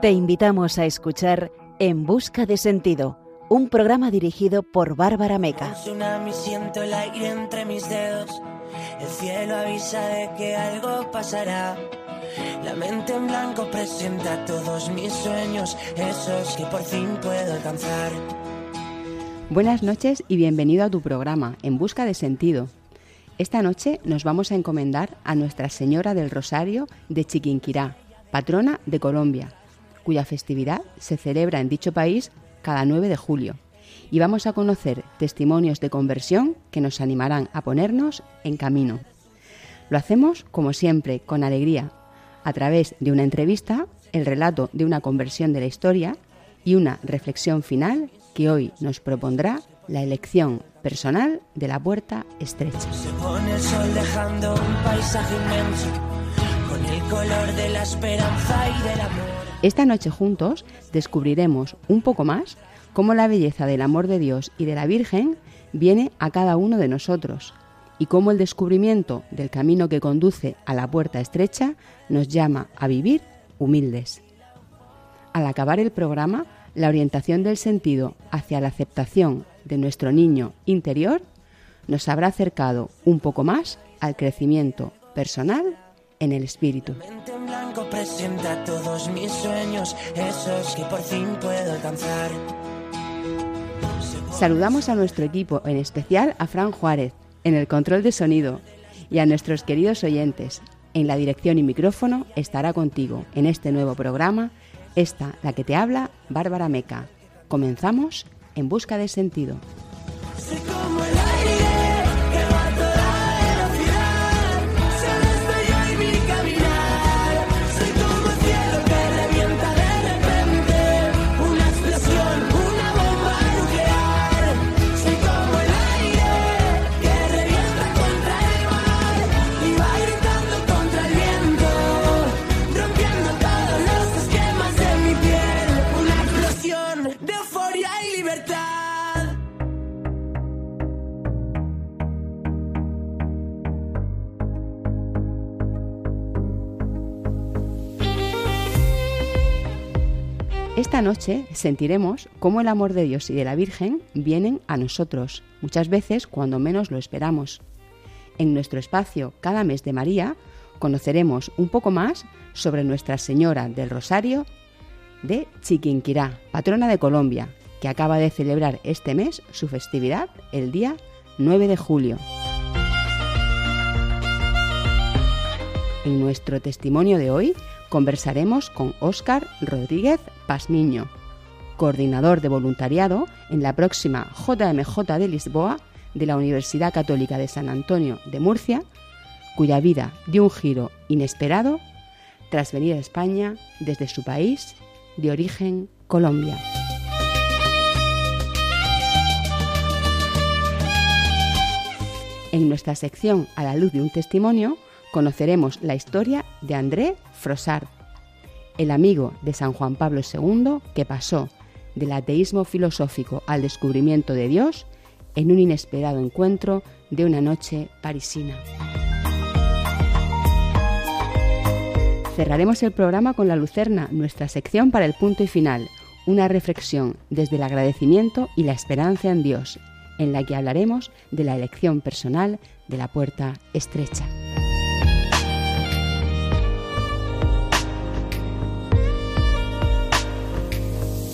Te invitamos a escuchar En Busca de Sentido, un programa dirigido por Bárbara Meca. siento el aire entre mis dedos. El cielo avisa de que algo pasará. La mente en blanco presenta todos mis sueños, esos que por fin puedo alcanzar. Buenas noches y bienvenido a tu programa En Busca de Sentido. Esta noche nos vamos a encomendar a Nuestra Señora del Rosario de Chiquinquirá, patrona de Colombia cuya festividad se celebra en dicho país cada 9 de julio. Y vamos a conocer testimonios de conversión que nos animarán a ponernos en camino. Lo hacemos, como siempre, con alegría, a través de una entrevista, el relato de una conversión de la historia y una reflexión final que hoy nos propondrá la elección personal de la puerta estrecha. Se pone el sol dejando un paisaje inmenso el color de la esperanza y del amor. Esta noche juntos descubriremos un poco más cómo la belleza del amor de Dios y de la Virgen viene a cada uno de nosotros y cómo el descubrimiento del camino que conduce a la puerta estrecha nos llama a vivir humildes. Al acabar el programa, la orientación del sentido hacia la aceptación de nuestro niño interior nos habrá acercado un poco más al crecimiento personal en el espíritu presenta todos mis sueños, esos que por fin puedo alcanzar. Saludamos a nuestro equipo, en especial a Fran Juárez, en el control de sonido, y a nuestros queridos oyentes. En la dirección y micrófono estará contigo en este nuevo programa, esta, la que te habla, Bárbara Meca. Comenzamos en busca de sentido. Noche sentiremos cómo el amor de Dios y de la Virgen vienen a nosotros, muchas veces cuando menos lo esperamos. En nuestro espacio Cada mes de María conoceremos un poco más sobre Nuestra Señora del Rosario de Chiquinquirá, patrona de Colombia, que acaba de celebrar este mes su festividad el día 9 de julio. En nuestro testimonio de hoy conversaremos con Óscar Rodríguez Pasmiño, coordinador de voluntariado en la próxima JMJ de Lisboa de la Universidad Católica de San Antonio de Murcia, cuya vida dio un giro inesperado tras venir a España desde su país de origen Colombia. En nuestra sección A la luz de un testimonio conoceremos la historia de André Frossard, el amigo de San Juan Pablo II que pasó del ateísmo filosófico al descubrimiento de Dios en un inesperado encuentro de una noche parisina. Cerraremos el programa con la Lucerna, nuestra sección para el punto y final, una reflexión desde el agradecimiento y la esperanza en Dios, en la que hablaremos de la elección personal de la puerta estrecha.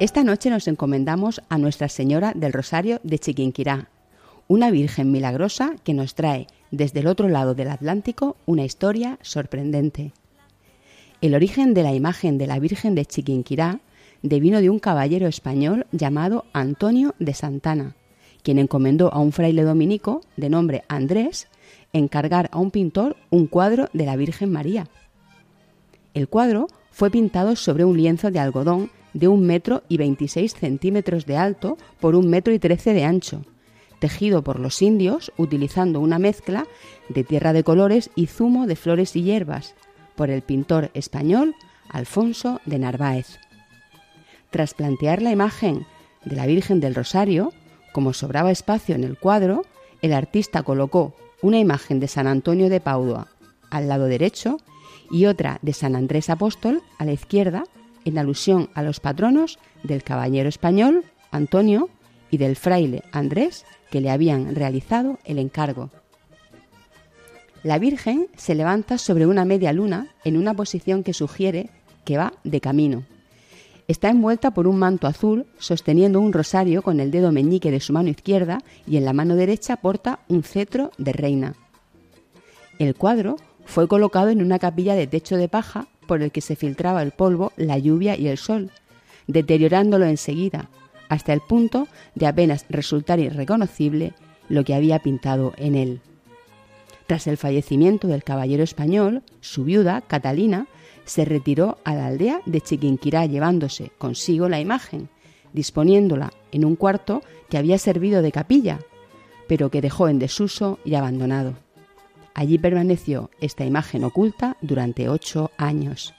Esta noche nos encomendamos a Nuestra Señora del Rosario de Chiquinquirá, una Virgen milagrosa que nos trae desde el otro lado del Atlántico una historia sorprendente. El origen de la imagen de la Virgen de Chiquinquirá devino de un caballero español llamado Antonio de Santana, quien encomendó a un fraile dominico de nombre Andrés encargar a un pintor un cuadro de la Virgen María. El cuadro fue pintado sobre un lienzo de algodón de un metro y 26 centímetros de alto por un metro y 13 de ancho, tejido por los indios utilizando una mezcla de tierra de colores y zumo de flores y hierbas, por el pintor español Alfonso de Narváez. Tras plantear la imagen de la Virgen del Rosario, como sobraba espacio en el cuadro, el artista colocó una imagen de San Antonio de Padua al lado derecho y otra de San Andrés Apóstol a la izquierda, en alusión a los patronos del caballero español Antonio y del fraile Andrés que le habían realizado el encargo. La Virgen se levanta sobre una media luna en una posición que sugiere que va de camino. Está envuelta por un manto azul, sosteniendo un rosario con el dedo meñique de su mano izquierda y en la mano derecha porta un cetro de reina. El cuadro fue colocado en una capilla de techo de paja por el que se filtraba el polvo, la lluvia y el sol, deteriorándolo enseguida, hasta el punto de apenas resultar irreconocible lo que había pintado en él. Tras el fallecimiento del caballero español, su viuda, Catalina, se retiró a la aldea de Chiquinquirá llevándose consigo la imagen, disponiéndola en un cuarto que había servido de capilla, pero que dejó en desuso y abandonado. Allí permaneció esta imagen oculta durante ocho años.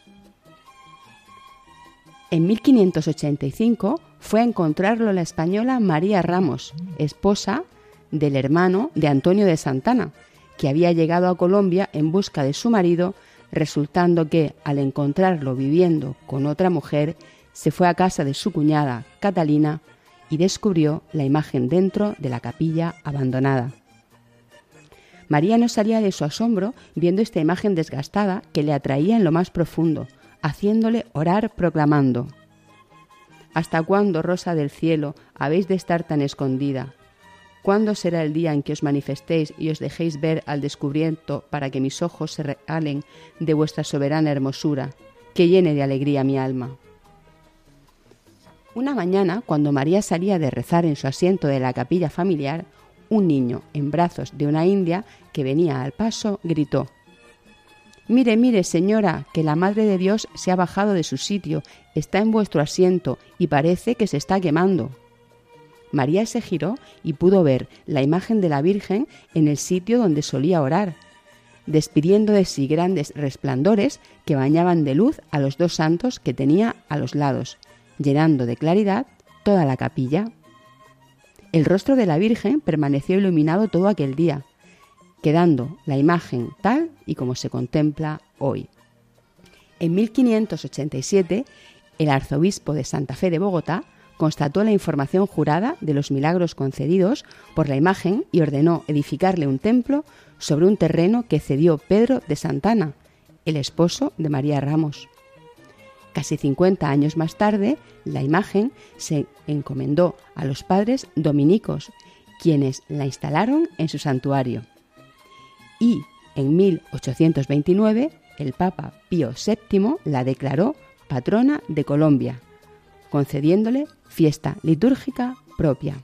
En 1585 fue a encontrarlo la española María Ramos, esposa del hermano de Antonio de Santana, que había llegado a Colombia en busca de su marido resultando que, al encontrarlo viviendo con otra mujer, se fue a casa de su cuñada, Catalina, y descubrió la imagen dentro de la capilla abandonada. María no salía de su asombro viendo esta imagen desgastada que le atraía en lo más profundo, haciéndole orar proclamando ¿Hasta cuándo, rosa del cielo, habéis de estar tan escondida? ¿Cuándo será el día en que os manifestéis y os dejéis ver al descubrimiento para que mis ojos se realen de vuestra soberana hermosura, que llene de alegría mi alma? Una mañana, cuando María salía de rezar en su asiento de la capilla familiar, un niño en brazos de una india que venía al paso gritó Mire, mire, señora, que la Madre de Dios se ha bajado de su sitio, está en vuestro asiento y parece que se está quemando. María se giró y pudo ver la imagen de la Virgen en el sitio donde solía orar, despidiendo de sí grandes resplandores que bañaban de luz a los dos santos que tenía a los lados, llenando de claridad toda la capilla. El rostro de la Virgen permaneció iluminado todo aquel día, quedando la imagen tal y como se contempla hoy. En 1587, el arzobispo de Santa Fe de Bogotá constató la información jurada de los milagros concedidos por la imagen y ordenó edificarle un templo sobre un terreno que cedió Pedro de Santana, el esposo de María Ramos. Casi 50 años más tarde, la imagen se encomendó a los padres dominicos, quienes la instalaron en su santuario. Y en 1829, el Papa Pío VII la declaró patrona de Colombia, concediéndole fiesta litúrgica propia.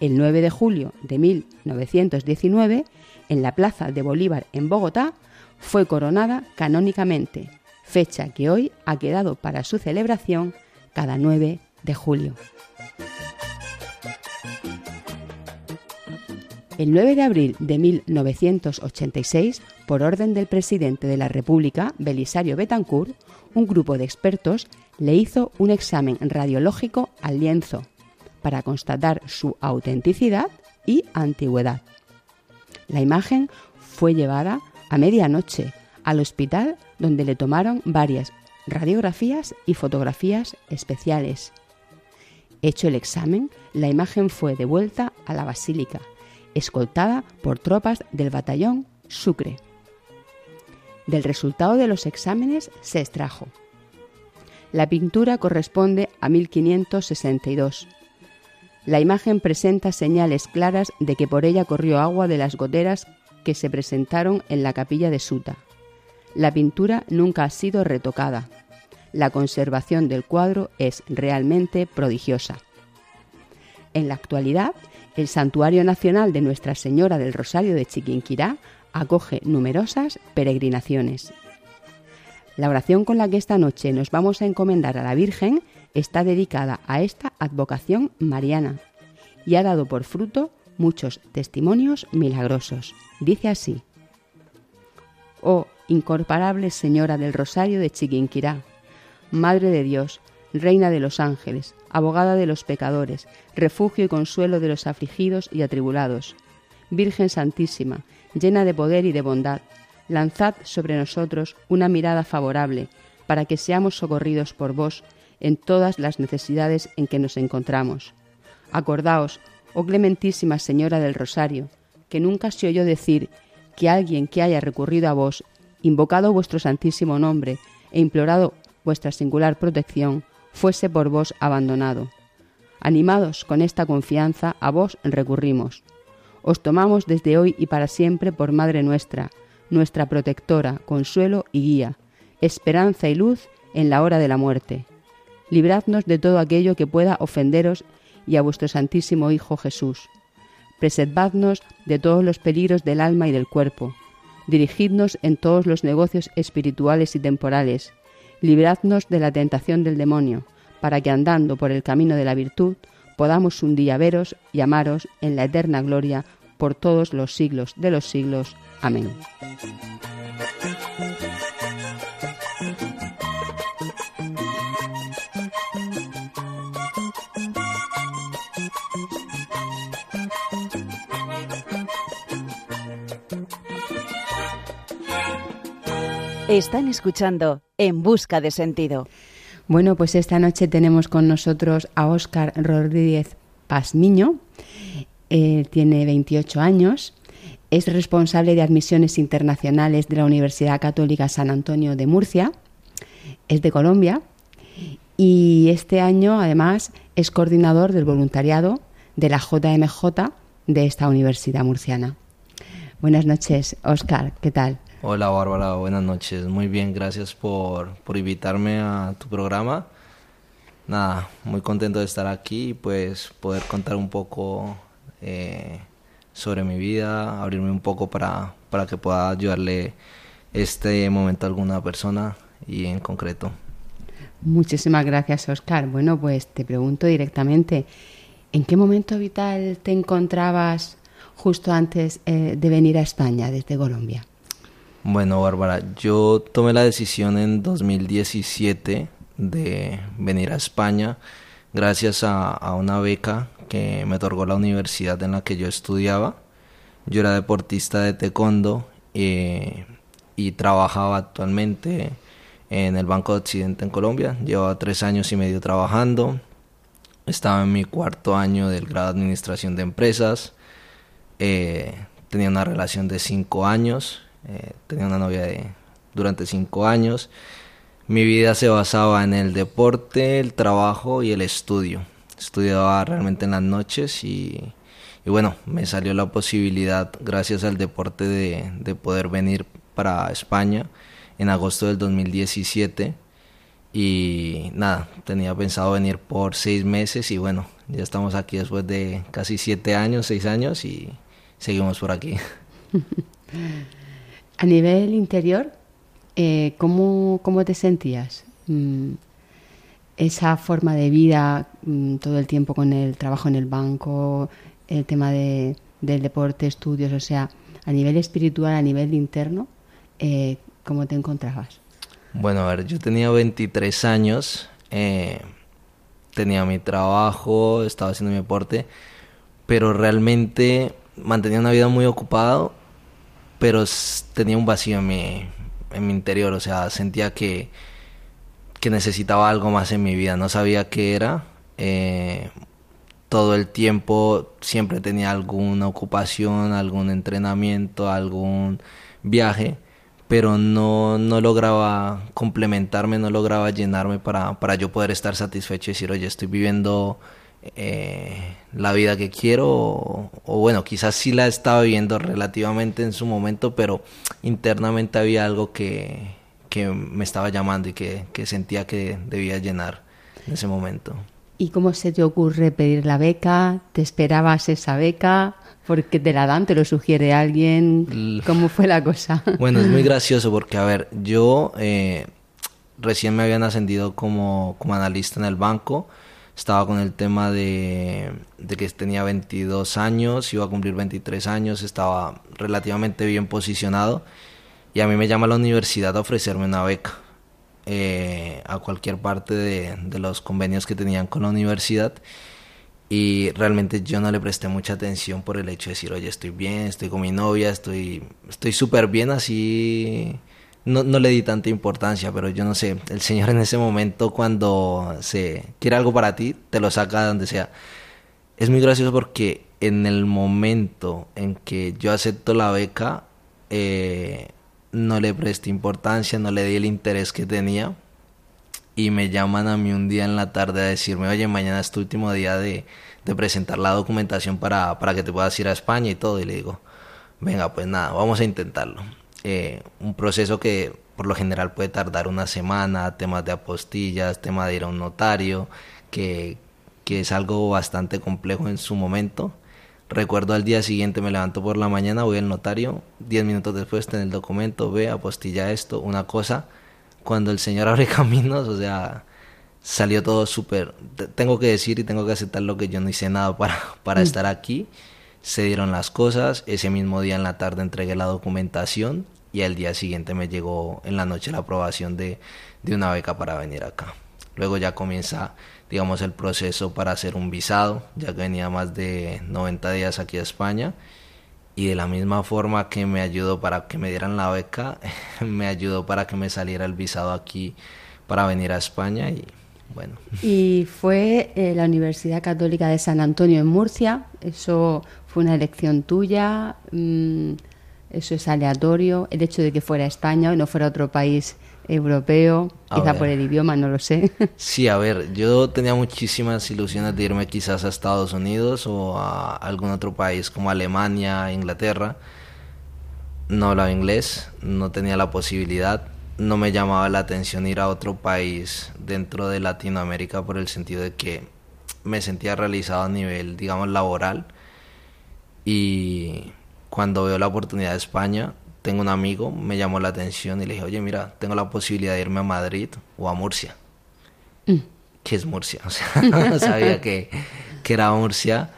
El 9 de julio de 1919, en la Plaza de Bolívar en Bogotá, fue coronada canónicamente, fecha que hoy ha quedado para su celebración cada 9 de julio. El 9 de abril de 1986, por orden del presidente de la República, Belisario Betancourt, un grupo de expertos le hizo un examen radiológico al lienzo para constatar su autenticidad y antigüedad. La imagen fue llevada a medianoche al hospital donde le tomaron varias radiografías y fotografías especiales. Hecho el examen, la imagen fue devuelta a la basílica, escoltada por tropas del batallón Sucre. Del resultado de los exámenes se extrajo la pintura corresponde a 1562. La imagen presenta señales claras de que por ella corrió agua de las goteras que se presentaron en la capilla de Suta. La pintura nunca ha sido retocada. La conservación del cuadro es realmente prodigiosa. En la actualidad, el Santuario Nacional de Nuestra Señora del Rosario de Chiquinquirá acoge numerosas peregrinaciones. La oración con la que esta noche nos vamos a encomendar a la Virgen está dedicada a esta advocación mariana y ha dado por fruto muchos testimonios milagrosos. Dice así, Oh incomparable Señora del Rosario de Chiquinquirá, Madre de Dios, Reina de los ángeles, abogada de los pecadores, refugio y consuelo de los afligidos y atribulados, Virgen Santísima, llena de poder y de bondad, lanzad sobre nosotros una mirada favorable, para que seamos socorridos por vos en todas las necesidades en que nos encontramos. Acordaos, oh clementísima Señora del Rosario, que nunca se oyó decir que alguien que haya recurrido a vos, invocado vuestro santísimo nombre e implorado vuestra singular protección, fuese por vos abandonado. Animados con esta confianza, a vos recurrimos. Os tomamos desde hoy y para siempre por Madre nuestra, nuestra protectora, consuelo y guía, esperanza y luz en la hora de la muerte. Libradnos de todo aquello que pueda ofenderos y a vuestro Santísimo Hijo Jesús. Preservadnos de todos los peligros del alma y del cuerpo. Dirigidnos en todos los negocios espirituales y temporales. Libradnos de la tentación del demonio, para que andando por el camino de la virtud podamos un día veros y amaros en la eterna gloria por todos los siglos de los siglos. Amén. Están escuchando En Busca de Sentido. Bueno, pues esta noche tenemos con nosotros a Óscar Rodríguez Pazmiño. Él tiene 28 años. Es responsable de admisiones internacionales de la Universidad Católica San Antonio de Murcia. Es de Colombia. Y este año, además, es coordinador del voluntariado de la JMJ de esta universidad murciana. Buenas noches, Óscar. ¿Qué tal? Hola Bárbara, buenas noches. Muy bien, gracias por, invitarme a tu programa. Nada, muy contento de estar aquí y pues poder contar un poco eh, sobre mi vida, abrirme un poco para, para que pueda ayudarle este momento a alguna persona y en concreto. Muchísimas gracias, Oscar. Bueno, pues te pregunto directamente, ¿en qué momento vital te encontrabas justo antes eh, de venir a España desde Colombia? Bueno, Bárbara, yo tomé la decisión en 2017 de venir a España gracias a, una beca que me otorgó la universidad en la que yo estudiaba. Yo era deportista de taekwondo eh, y trabajaba actualmente en el Banco de Occidente en Colombia. Llevaba tres años y medio trabajando. Estaba en mi cuarto año del grado de Administración de Empresas. Eh, tenía una relación de cinco años eh, tenía una novia de, durante cinco años. Mi vida se basaba en el deporte, el trabajo y el estudio. Estudiaba realmente en las noches y, bueno, me salió la posibilidad, gracias al deporte, de, de poder venir para España en agosto del 2017 y nada, tenía pensado venir por seis meses y bueno, ya estamos aquí después de casi siete años, seis años y seguimos por aquí. A nivel interior, eh, ¿cómo, te sentías? Mm, esa forma de vida, mm, todo el tiempo con el trabajo en el banco, el tema de, del deporte, estudios, o sea, a nivel espiritual, a nivel interno, eh, ¿cómo te encontrabas? Bueno, a ver, yo tenía 23 años, eh, tenía mi trabajo, estaba haciendo mi deporte, pero realmente mantenía una vida muy ocupada pero tenía un vacío en mi, en mi interior, o sea, sentía que, que necesitaba algo más en mi vida, no sabía qué era. Eh, todo el tiempo siempre tenía alguna ocupación, algún entrenamiento, algún viaje, pero no, no lograba complementarme, no lograba llenarme para, para yo poder estar satisfecho y decir, oye, estoy viviendo eh, la vida que quiero o, bueno, quizás sí la estaba viviendo relativamente en su momento, pero internamente había algo que, que me estaba llamando y que, que, sentía que debía llenar en ese momento. ¿Y cómo se te ocurre pedir la beca? ¿Te esperabas esa beca? ¿Porque te la dan? ¿Te lo sugiere alguien? ¿Cómo fue la cosa? Bueno, es muy gracioso porque, a ver, yo eh, recién me habían ascendido como, como analista en el banco. Estaba con el tema de, de que tenía 22 años, iba a cumplir 23 años, estaba relativamente bien posicionado. Y a mí me llama la universidad a ofrecerme una beca eh, a cualquier parte de, de, los convenios que tenían con la universidad y realmente yo no le presté mucha atención por el hecho de decir, oye, estoy bien, estoy con mi novia, estoy estoy súper bien, así no, no le di tanta importancia, pero yo no sé, el Señor en ese momento cuando se quiere algo para ti, te lo saca de donde sea. Es muy gracioso porque en el momento en que yo acepto la beca, eh, no le presté importancia, no le di el interés que tenía. Y me llaman a mí un día en la tarde a decirme, oye, mañana es tu último día de, de presentar la documentación para, para, que te puedas ir a España y todo. Y le digo, venga, pues nada, vamos a intentarlo. Eh, un proceso que por lo general puede tardar una semana, temas de apostillas, tema de ir a un notario, que, que es algo bastante complejo en su momento. Recuerdo al día siguiente me levanto por la mañana, voy al notario, diez minutos después tengo el documento, ve, apostilla esto, una cosa. Cuando el Señor abre caminos, o sea, salió todo súper... Tengo que decir y tengo que aceptar lo que yo no hice nada para, para mm. estar aquí. Se dieron las cosas, ese mismo día en la tarde entregué la documentación y al día siguiente me llegó en la noche la aprobación de, de una beca para venir acá. Luego ya comienza digamos, el proceso para hacer un visado, ya que venía más de 90 días aquí a España. Y de la misma forma que me ayudó para que me dieran la beca, me ayudó para que me saliera el visado aquí para venir a España y bueno. Y fue eh, la Universidad Católica de San Antonio en Murcia, eso fue una elección tuya, mm, eso es aleatorio, el hecho de que fuera España y no fuera otro país europeo, quizá por el idioma, no lo sé. Sí, a ver, yo tenía muchísimas ilusiones de irme quizás a Estados Unidos o a algún otro país como Alemania, Inglaterra. No hablaba inglés, no tenía la posibilidad, no me llamaba la atención ir a otro país dentro de Latinoamérica por el sentido de que me sentía realizado a nivel, digamos, laboral. Y cuando veo la oportunidad de España, tengo un amigo, me llamó la atención y le dije, oye, mira, tengo la posibilidad de irme a Madrid o a Murcia. Mm. ¿Qué es Murcia? O sea, no sabía que, que era Murcia.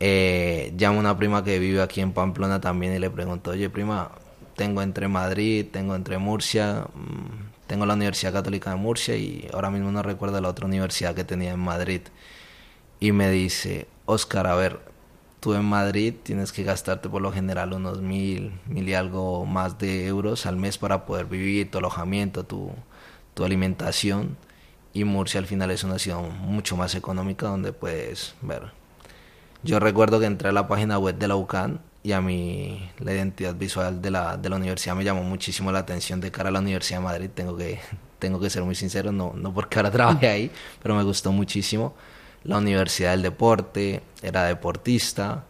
Eh, llamo a una prima que vive aquí en Pamplona también y le pregunto, oye, prima, tengo entre Madrid, tengo entre Murcia, mm, tengo la Universidad Católica de Murcia y ahora mismo no recuerdo la otra universidad que tenía en Madrid. Y me dice, Oscar, a ver, tú en Madrid tienes que gastarte por lo general unos mil, mil y algo más de euros al mes para poder vivir, tu alojamiento, tu, tu alimentación. Y Murcia al final es una ciudad mucho más económica donde puedes ver. Yo recuerdo que entré a la página web de la UCAN y a mí la identidad visual de la, de la universidad me llamó muchísimo la atención de cara a la Universidad de Madrid. Tengo que, tengo que ser muy sincero, no, no porque ahora trabajé ahí, pero me gustó muchísimo la Universidad del Deporte, era deportista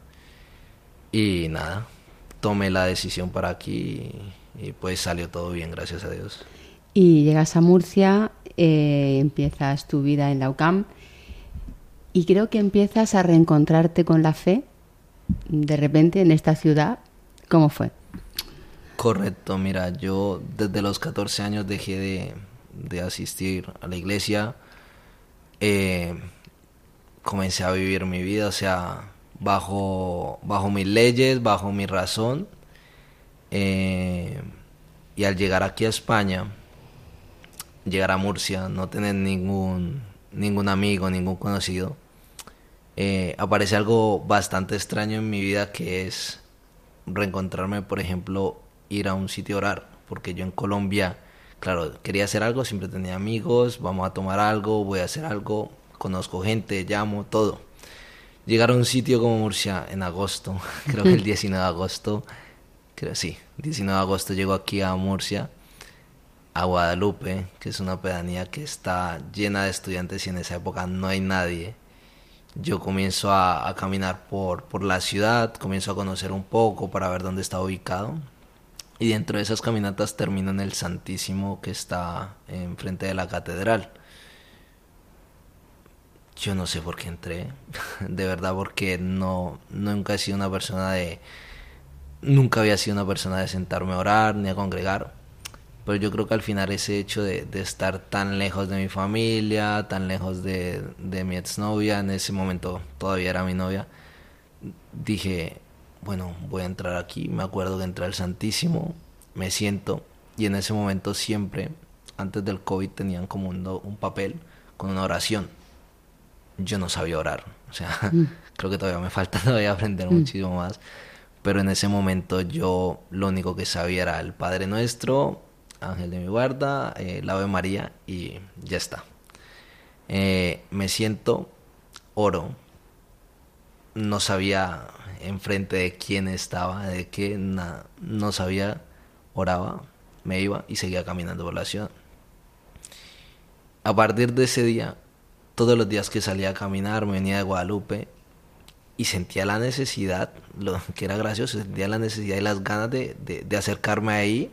y nada, tomé la decisión para aquí y, pues salió todo bien, gracias a Dios. Y llegas a Murcia, eh, empiezas tu vida en la UCAM y creo que empiezas a reencontrarte con la fe de repente en esta ciudad. ¿Cómo fue? Correcto, mira, yo desde los 14 años dejé de, de asistir a la iglesia. Eh, comencé a vivir mi vida, o sea, bajo, bajo mis leyes, bajo mi razón. Eh, y al llegar aquí a España, llegar a Murcia, no tener ningún, ningún amigo, ningún conocido, eh, aparece algo bastante extraño en mi vida que es reencontrarme, por ejemplo, ir a un sitio a orar, porque yo en Colombia, claro, quería hacer algo, siempre tenía amigos, vamos a tomar algo, voy a hacer algo, conozco gente, llamo, todo. Llegar a un sitio como Murcia en agosto, creo que el 19 de agosto, creo sí, 19 de agosto llego aquí a Murcia, a Guadalupe, que es una pedanía que está llena de estudiantes y en esa época no hay nadie. Yo comienzo a, a caminar por, por la ciudad, comienzo a conocer un poco para ver dónde está ubicado. Y dentro de esas caminatas termino en el Santísimo que está enfrente de la catedral Yo no sé por qué entré, de verdad porque no, nunca he sido una persona de, nunca había sido una persona de sentarme a orar ni a congregar, pero yo creo que al final ese hecho de, estar tan lejos de mi familia, tan lejos de, mi exnovia, en ese momento todavía era mi novia, dije, bueno, voy a entrar aquí, me acuerdo que entré al Santísimo, me siento y en ese momento siempre, antes del COVID, tenían como un papel con una oración. Yo no sabía orar, o sea, mm. creo que todavía me falta todavía aprender mm. muchísimo más, pero en ese momento yo lo único que sabía era el Padre Nuestro, Ángel de mi guarda, eh, el Ave María y ya está. Eh, me siento, oro, no sabía enfrente de quién estaba, de qué, no sabía, oraba, me iba y seguía caminando por la ciudad. A partir de ese día, todos los días que salía a caminar, me venía de Guadalupe y sentía la necesidad, lo que era gracioso, sentía la necesidad y las ganas de, de acercarme ahí,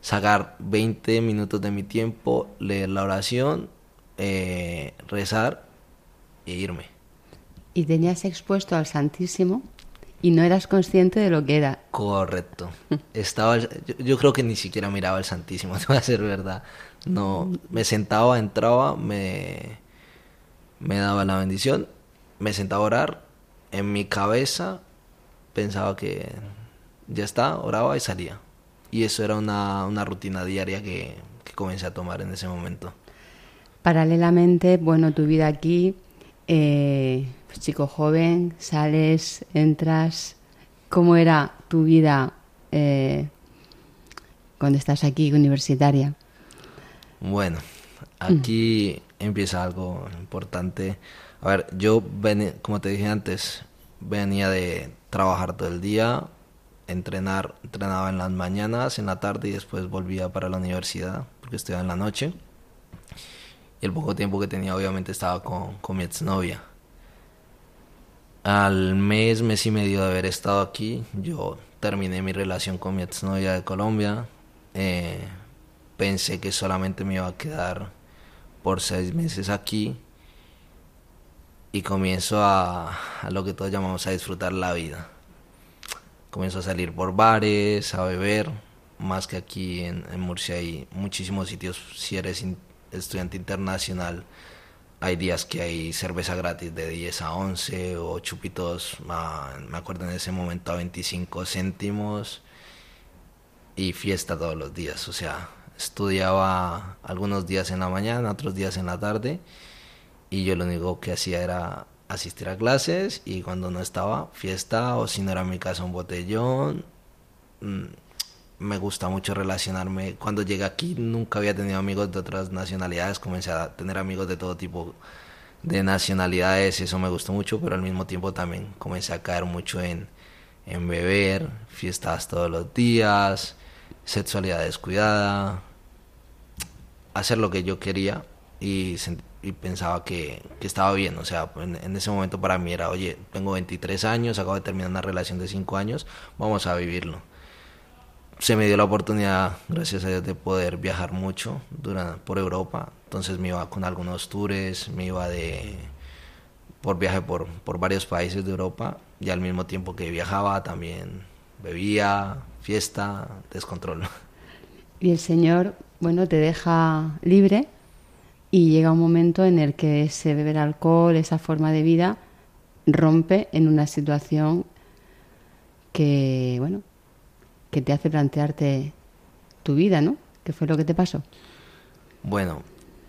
sacar 20 minutos de mi tiempo, leer la oración, eh, rezar e irme. ¿Y tenías expuesto al Santísimo y no eras consciente de lo que era. Correcto. Estaba, yo, creo que ni siquiera miraba el Santísimo, te voy a ser verdad. No, me sentaba, entraba, me, me daba la bendición, me sentaba a orar. En mi cabeza pensaba que ya está, oraba y salía. Y eso era una, una rutina diaria que, que comencé a tomar en ese momento. Paralelamente, bueno, tu vida aquí eh, pues chico joven, sales, entras. ¿Cómo era tu vida eh, cuando estás aquí, universitaria? Bueno, aquí empieza algo importante. A ver, yo, como te dije antes, venía de trabajar todo el día, entrenar, entrenaba en las mañanas, en la tarde y después volvía para la universidad porque estudiaba en la noche. Y el poco tiempo que tenía obviamente estaba con, con mi exnovia. Al mes, mes y medio de haber estado aquí, yo terminé mi relación con mi exnovia de Colombia. Eh, pensé que solamente me iba a quedar por seis meses aquí y comienzo a, lo que todos llamamos a disfrutar la vida. Comienzo a salir por bares, a beber, más que aquí en, en Murcia hay muchísimos sitios si eres estudiante internacional hay días que hay cerveza gratis de 10 a 11 o chupitos, me acuerdo en ese momento a 25 céntimos y fiesta todos los días. O sea, estudiaba algunos días en la mañana, otros días en la tarde y yo lo único que hacía era asistir a clases y cuando no estaba, fiesta o si no era mi casa un botellón. Mm, me gusta mucho relacionarme. Cuando llegué aquí nunca había tenido amigos de otras nacionalidades, comencé a tener amigos de todo tipo de nacionalidades, eso me gustó mucho, pero al mismo tiempo también comencé a caer mucho en, en beber, fiestas todos los días, sexualidad descuidada, hacer lo que yo quería y, pensaba que, estaba bien, o sea, en, en, ese momento para mí era, oye, tengo 23 años, acabo de terminar una relación de 5 años, vamos a vivirlo se me dio la oportunidad, gracias a Dios, de poder viajar mucho por Europa. Entonces me iba con algunos tours, me iba de por viaje por, por varios países de Europa. Y al mismo tiempo que viajaba también bebía, fiesta, descontrol. Y el Señor, bueno, te deja libre y llega un momento en el que ese beber alcohol, esa forma de vida, rompe en una situación que, bueno, que te hace plantearte tu vida, ¿no? ¿Qué fue lo que te pasó? Bueno,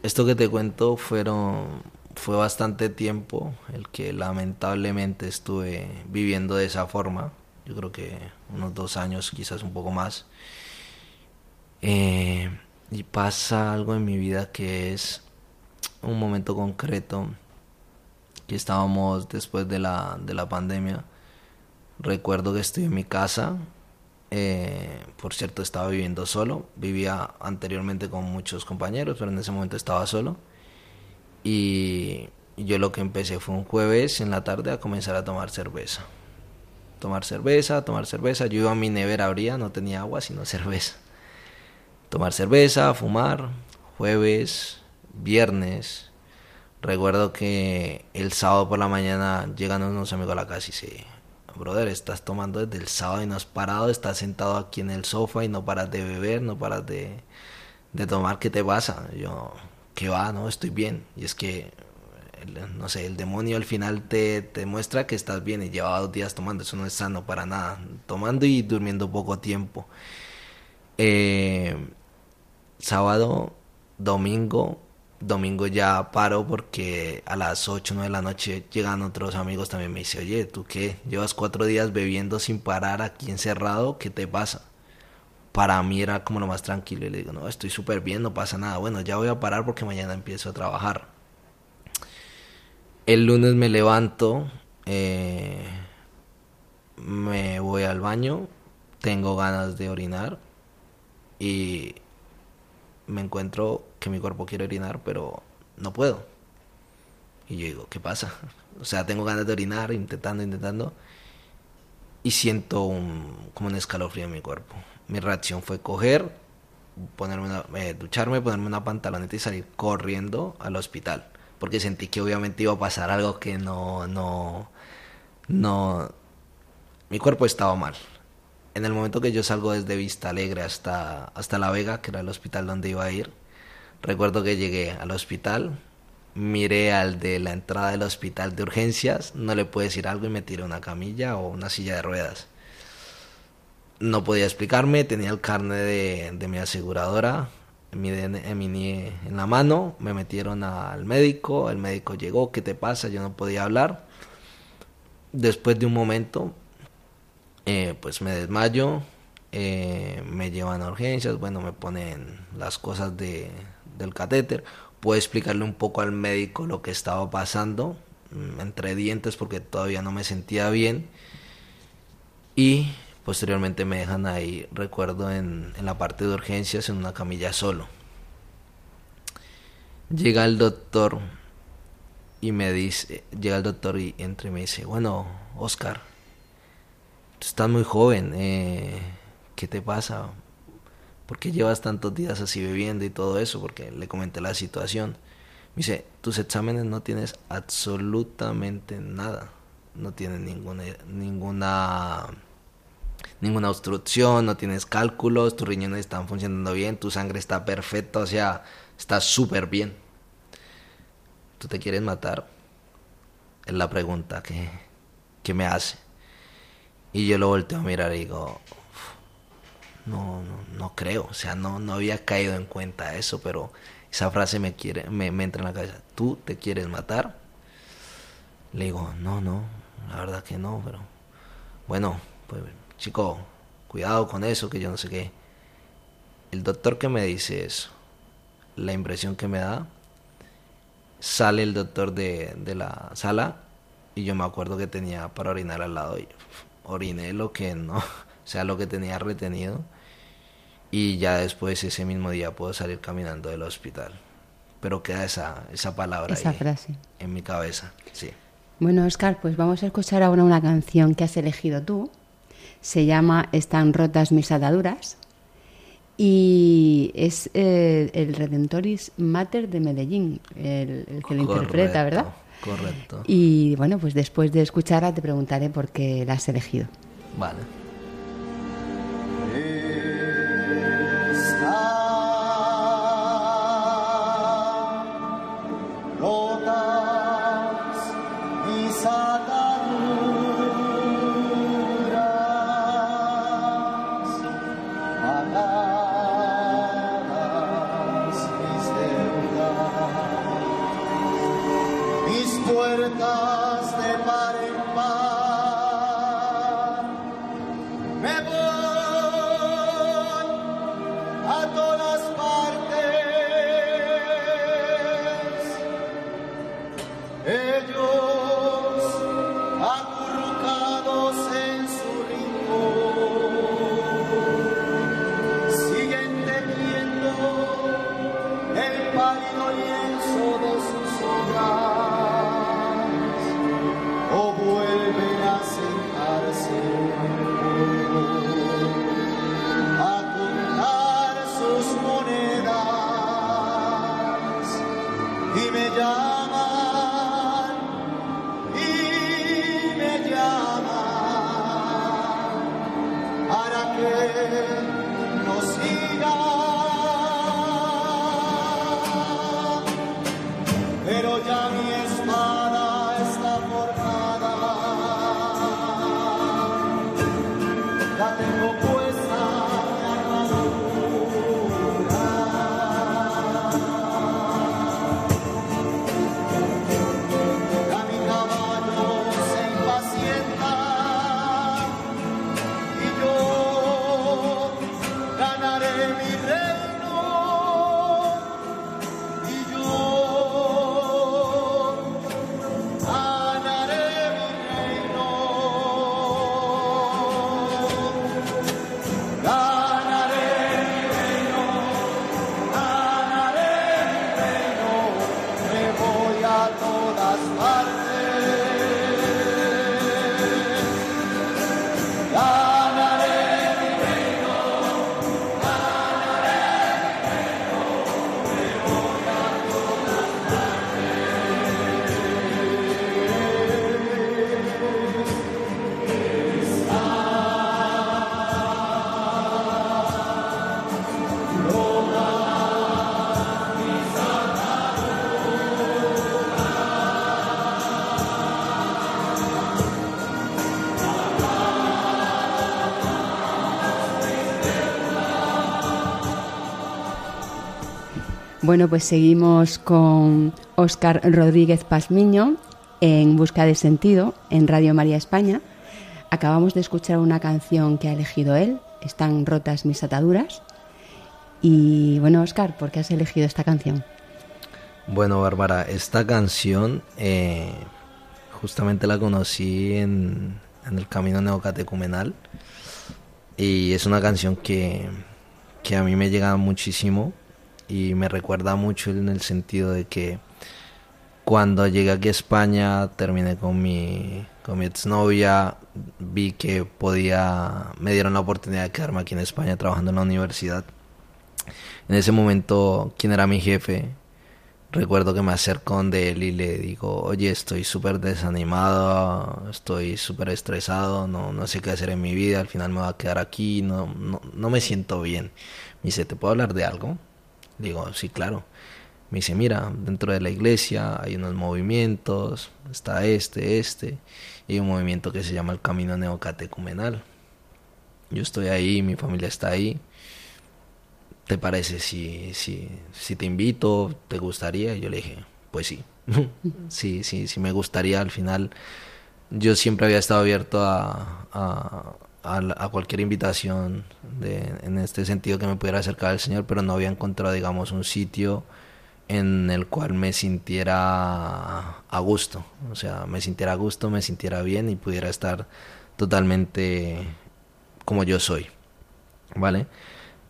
esto que te cuento fueron fue bastante tiempo el que lamentablemente estuve viviendo de esa forma. Yo creo que unos dos años, quizás un poco más. Eh, y pasa algo en mi vida que es un momento concreto que estábamos después de la, de la pandemia. Recuerdo que estoy en mi casa, eh, por cierto, estaba viviendo solo. Vivía anteriormente con muchos compañeros, pero en ese momento estaba solo. Y yo lo que empecé fue un jueves en la tarde a comenzar a tomar cerveza. Tomar cerveza, tomar cerveza. Yo iba a mi nevera, abría, no tenía agua, sino cerveza. Tomar cerveza, fumar. Jueves, viernes, Recuerdo que el sábado por la mañana llegan unos amigos a la casa y se, brother, estás tomando desde el sábado y no has parado, estás sentado aquí en el sofá y no paras de beber, no paras de, de tomar, ¿qué te pasa? Yo, ¿qué va? No, estoy bien. Y es que, no sé, el demonio al final te, te muestra que estás bien y lleva dos días tomando, eso no es sano para nada, tomando y durmiendo poco tiempo. Eh, sábado, domingo, domingo ya paro porque a las 8 9 de la noche llegan otros amigos también me dice oye tú qué llevas cuatro días bebiendo sin parar aquí encerrado qué te pasa para mí era como lo más tranquilo y le digo no estoy súper bien no pasa nada. Bueno ya voy a parar porque mañana empiezo a trabajar el lunes me levanto eh, me voy al baño tengo ganas de orinar y me encuentro que mi cuerpo quiere orinar, pero no puedo. Y yo digo, ¿qué pasa? O sea, tengo ganas de orinar, intentando, intentando, y siento un, como un escalofrío en mi cuerpo. Mi reacción fue coger, ponerme una, eh, ducharme, ponerme una pantaloneta y salir corriendo al hospital. Porque sentí que obviamente iba a pasar algo que no, no, no, mi cuerpo estaba mal en el momento que yo salgo desde Vista Alegre hasta, hasta La Vega, que era el hospital donde iba a ir, recuerdo que llegué al hospital, miré al de la entrada del hospital de urgencias, no le pude decir algo y me tiré una camilla o una silla de ruedas. No podía explicarme, tenía el carnet de, mi aseguradora, mi, mi, en la mano, me metieron al médico, el médico llegó, ¿qué te pasa? Yo no podía hablar. Después de un momento eh, pues me desmayo, eh, me llevan a urgencias, bueno, me ponen las cosas de, del catéter, puedo explicarle un poco al médico lo que estaba pasando, mm, entre dientes porque todavía no me sentía bien, y posteriormente me dejan ahí, recuerdo, en, en la parte de urgencias, en una camilla solo. Llega el doctor y me dice, llega el doctor y entre me dice, bueno, Oscar, estás muy joven, eh, ¿qué te pasa? ¿Por qué llevas tantos días así bebiendo y todo eso? Porque le comenté la situación. Me dice, tus exámenes no tienes absolutamente nada. No tienes ninguna, ninguna, ninguna obstrucción, no tienes cálculos, tus riñones están funcionando bien, tu sangre está perfecta, o sea, está súper bien. ¿Tú te quieres matar? Es la pregunta que, que me hace. Y yo lo volteo a mirar y digo, no, no, no creo, o sea, no, no había caído en cuenta eso, pero esa frase me, quiere, me, entra en la cabeza, ¿tú te quieres matar? Le digo, no, no, la verdad que no, pero bueno, pues chico, cuidado con eso, que yo no sé qué. El doctor que me dice eso, la impresión que me da, sale el doctor de, de la sala y yo me acuerdo que tenía para orinar al lado y oriné lo que no, o sea, lo que tenía retenido y ya después ese mismo día puedo salir caminando del hospital. Pero queda esa, esa palabra esa frase. en mi cabeza, sí. Bueno, Oscar, pues vamos a escuchar ahora una canción que has elegido tú. Se llama Están rotas mis ataduras y es eh, el Redentoris Mater de Medellín, el, que lo interpreta, ¿verdad? Correcto. Y bueno, pues después de escucharla te preguntaré por qué la has elegido. Vale. Bueno, pues seguimos con Óscar Rodríguez Pasmiño en Busca de Sentido en Radio María España. Acabamos de escuchar una canción que ha elegido él, Están rotas mis ataduras. Y bueno, Óscar, ¿por qué has elegido esta canción? Bueno, Bárbara, esta canción eh, justamente la conocí en, en, el Camino Neocatecumenal y es una canción que, que a mí me llega muchísimo y me recuerda mucho en el sentido de que cuando llegué aquí a España terminé con mi con mi exnovia vi que podía me dieron la oportunidad de quedarme aquí en España trabajando en la universidad. En ese momento quien era mi jefe recuerdo que me acerco de él y le digo oye estoy súper desanimado estoy súper estresado no, no sé qué hacer en mi vida al final me voy a quedar aquí no, no, no me siento bien me dice te puedo hablar de algo Digo, sí, claro. Me dice, mira, dentro de la iglesia hay unos movimientos, está este, este, y un movimiento que se llama el Camino Neocatecumenal. Yo estoy ahí, mi familia está ahí. ¿Te parece si, si, si te invito? ¿Te gustaría? Y yo le dije, pues sí, sí, sí, sí me gustaría. Al final, yo siempre había estado abierto a, a, cualquier invitación de, en este sentido que me pudiera acercar al Señor, pero no había encontrado, digamos, un sitio en el cual me sintiera a gusto, o sea, me sintiera a gusto, me sintiera bien y pudiera estar totalmente como yo soy, ¿vale?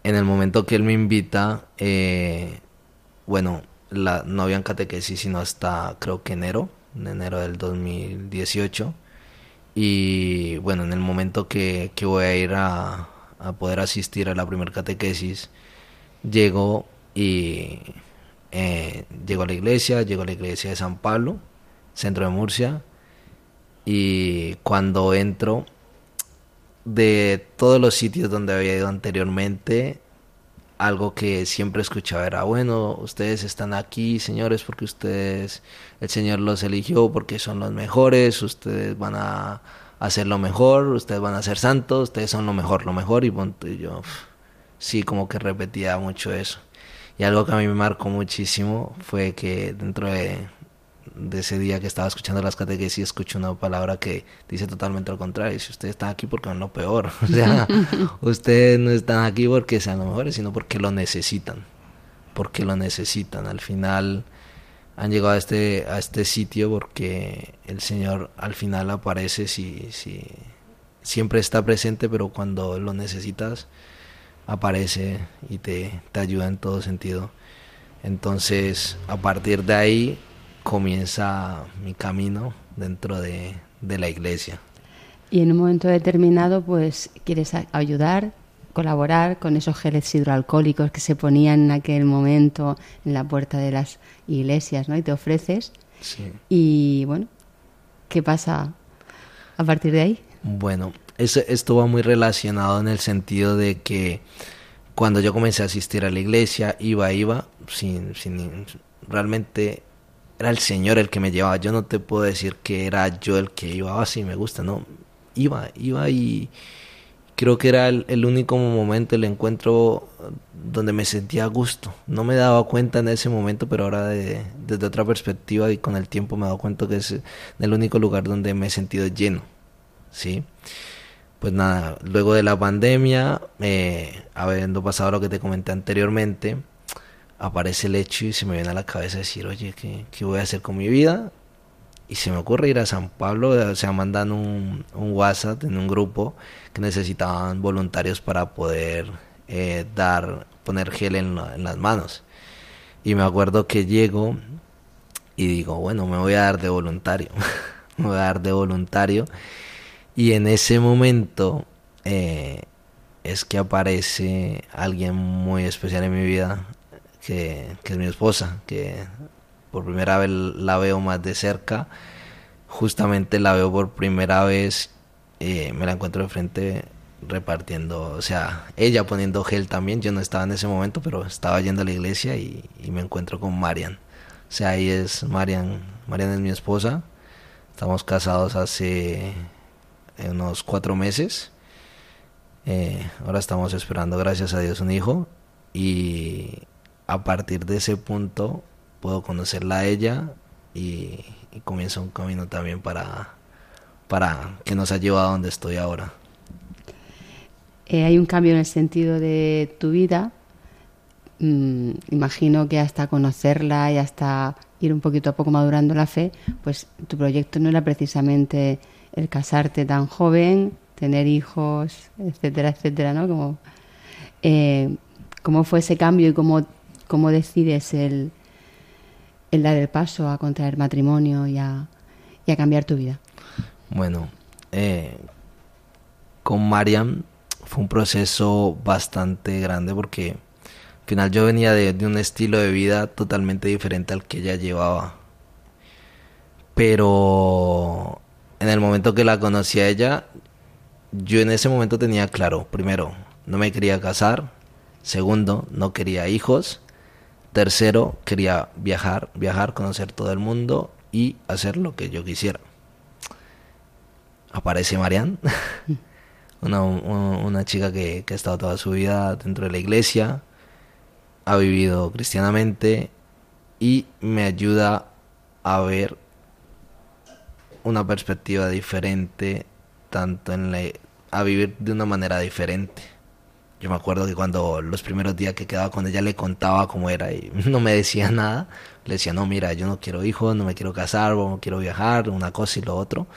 En el momento que él me invita, eh, bueno, la, no habían catequesis sino hasta creo que enero, en enero del 2018 y bueno, en el momento que, voy a ir a, poder asistir a la primera catequesis, llego y eh, llego a la iglesia, llego a la iglesia de San Pablo, centro de Murcia, y cuando entro, de todos los sitios donde había ido anteriormente, algo que siempre escuchaba era, bueno, ustedes están aquí, señores, porque ustedes, el Señor los eligió porque son los mejores, ustedes van a hacer lo mejor, ustedes van a ser santos, ustedes son lo mejor, lo mejor, y, yo sí como que repetía mucho eso. Y algo que a mí me marcó muchísimo fue que dentro de, de ese día que estaba escuchando las catequesis escucho una palabra que dice totalmente lo contrario. Si ustedes están aquí porque son lo peor. O sea, ustedes no están aquí porque sean los mejores, sino porque lo necesitan. Porque lo necesitan. Al final han llegado a este, a este sitio porque el Señor al final aparece si, si siempre está presente, pero cuando lo necesitas aparece y te, te ayuda en todo sentido. Entonces, a partir de ahí comienza mi camino dentro de, la iglesia. Y en un momento determinado, pues quieres ayudar, colaborar con esos geles hidroalcohólicos que se ponían en aquel momento en la puerta de las iglesias, ¿no? Y te ofreces. Sí. Y bueno, ¿qué pasa a partir de ahí? Bueno, eso, esto va muy relacionado en el sentido de que cuando yo comencé a asistir a la iglesia, iba, iba, sin, sin realmente era el Señor el que me llevaba. Yo no te puedo decir que era yo el que iba, así ah, me gusta, no. Iba, iba y creo que era el, único momento, el encuentro donde me sentía a gusto. No me daba cuenta en ese momento, pero ahora desde otra perspectiva y con el tiempo me he dado cuenta que es el único lugar donde me he sentido lleno, ¿sí? pues nada, luego de la pandemia, eh, habiendo pasado lo que te comenté anteriormente, aparece el hecho y se me viene a la cabeza decir, oye, ¿qué, qué voy a hacer con mi vida? Y se me ocurre ir a San Pablo, o sea, mandan un, un WhatsApp en un grupo que necesitaban voluntarios para poder eh, dar, poner gel en, en las manos. Y me acuerdo que llego y digo, bueno, me voy a dar de voluntario, me voy a dar de voluntario. Y en ese momento eh, es que aparece alguien muy especial en mi vida, que, es mi esposa, que por primera vez la veo más de cerca. Justamente la veo por primera vez, eh, me la encuentro de frente repartiendo, o sea, ella poniendo gel también, yo no estaba en ese momento, pero estaba yendo a la iglesia y, me encuentro con Marian. O sea, ahí es Marian, Marian es mi esposa, estamos casados hace unos cuatro meses, eh, ahora estamos esperando, gracias a Dios, un hijo y a partir de ese punto puedo conocerla a ella y, comienza un camino también para, para que nos ha llevado a donde estoy ahora. Eh, hay un cambio en el sentido de tu vida. Mm, imagino que hasta conocerla y hasta ir un poquito a poco madurando la fe, pues tu proyecto no era precisamente el casarte tan joven, tener hijos, etcétera, etcétera, ¿no? Como, eh, ¿Cómo fue ese cambio y cómo, cómo decides el, dar el paso a contraer matrimonio y a, cambiar tu vida? Bueno, eh, con Mariam fue un proceso bastante grande porque al final yo venía de, un estilo de vida totalmente diferente al que ella llevaba. Pero en el momento que la conocí a ella, yo en ese momento tenía claro, primero, no me quería casar, segundo, no quería hijos, tercero, quería viajar, viajar, conocer todo el mundo y hacer lo que yo quisiera. Aparece Marianne. una, una chica que, que, ha estado toda su vida dentro de la iglesia, ha vivido cristianamente y me ayuda a ver una perspectiva diferente, tanto en la, a vivir de una manera diferente. Yo me acuerdo que cuando los primeros días que quedaba con ella le contaba cómo era y no me decía nada. Le decía, no, mira, yo no quiero hijos, no me quiero casar, no quiero viajar, una cosa y lo otro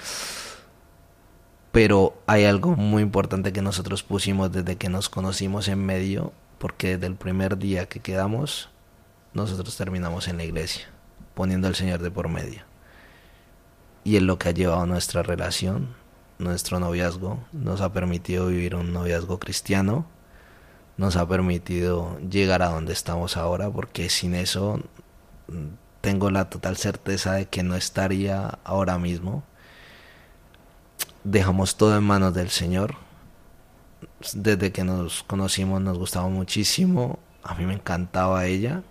pero hay algo muy importante que nosotros pusimos desde que nos conocimos en medio, porque desde el primer día que quedamos, nosotros terminamos en la iglesia, poniendo al Señor de por medio. Y es lo que ha llevado nuestra relación, nuestro noviazgo, nos ha permitido vivir un noviazgo cristiano, nos ha permitido llegar a donde estamos ahora, porque sin eso mm, tengo la total certeza de que no estaría ahora mismo. Dejamos todo en manos del Señor. Desde que nos conocimos nos gustaba muchísimo, a mí me encantaba ella,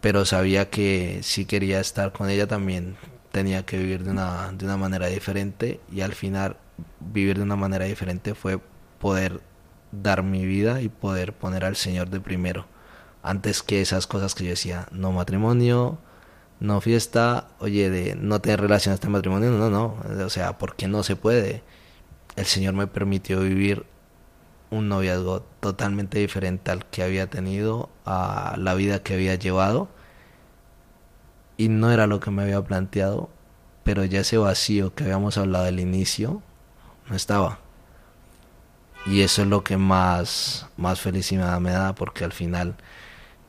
pero sabía que si quería estar con ella también tenía que vivir de una, de una manera diferente. Y al final vivir de una manera diferente fue poder dar mi vida y poder poner al Señor de primero, antes que esas cosas que yo decía, no matrimonio, no fiesta, oye, de no tener relación a este matrimonio, no, no, o sea, porque no se puede. El Señor me permitió vivir un noviazgo totalmente diferente al que había tenido, a la vida que había llevado, y no era lo que me había planteado, pero ya ese vacío que habíamos hablado al inicio, no estaba. Y eso es lo que más, más felicidad me da, porque al final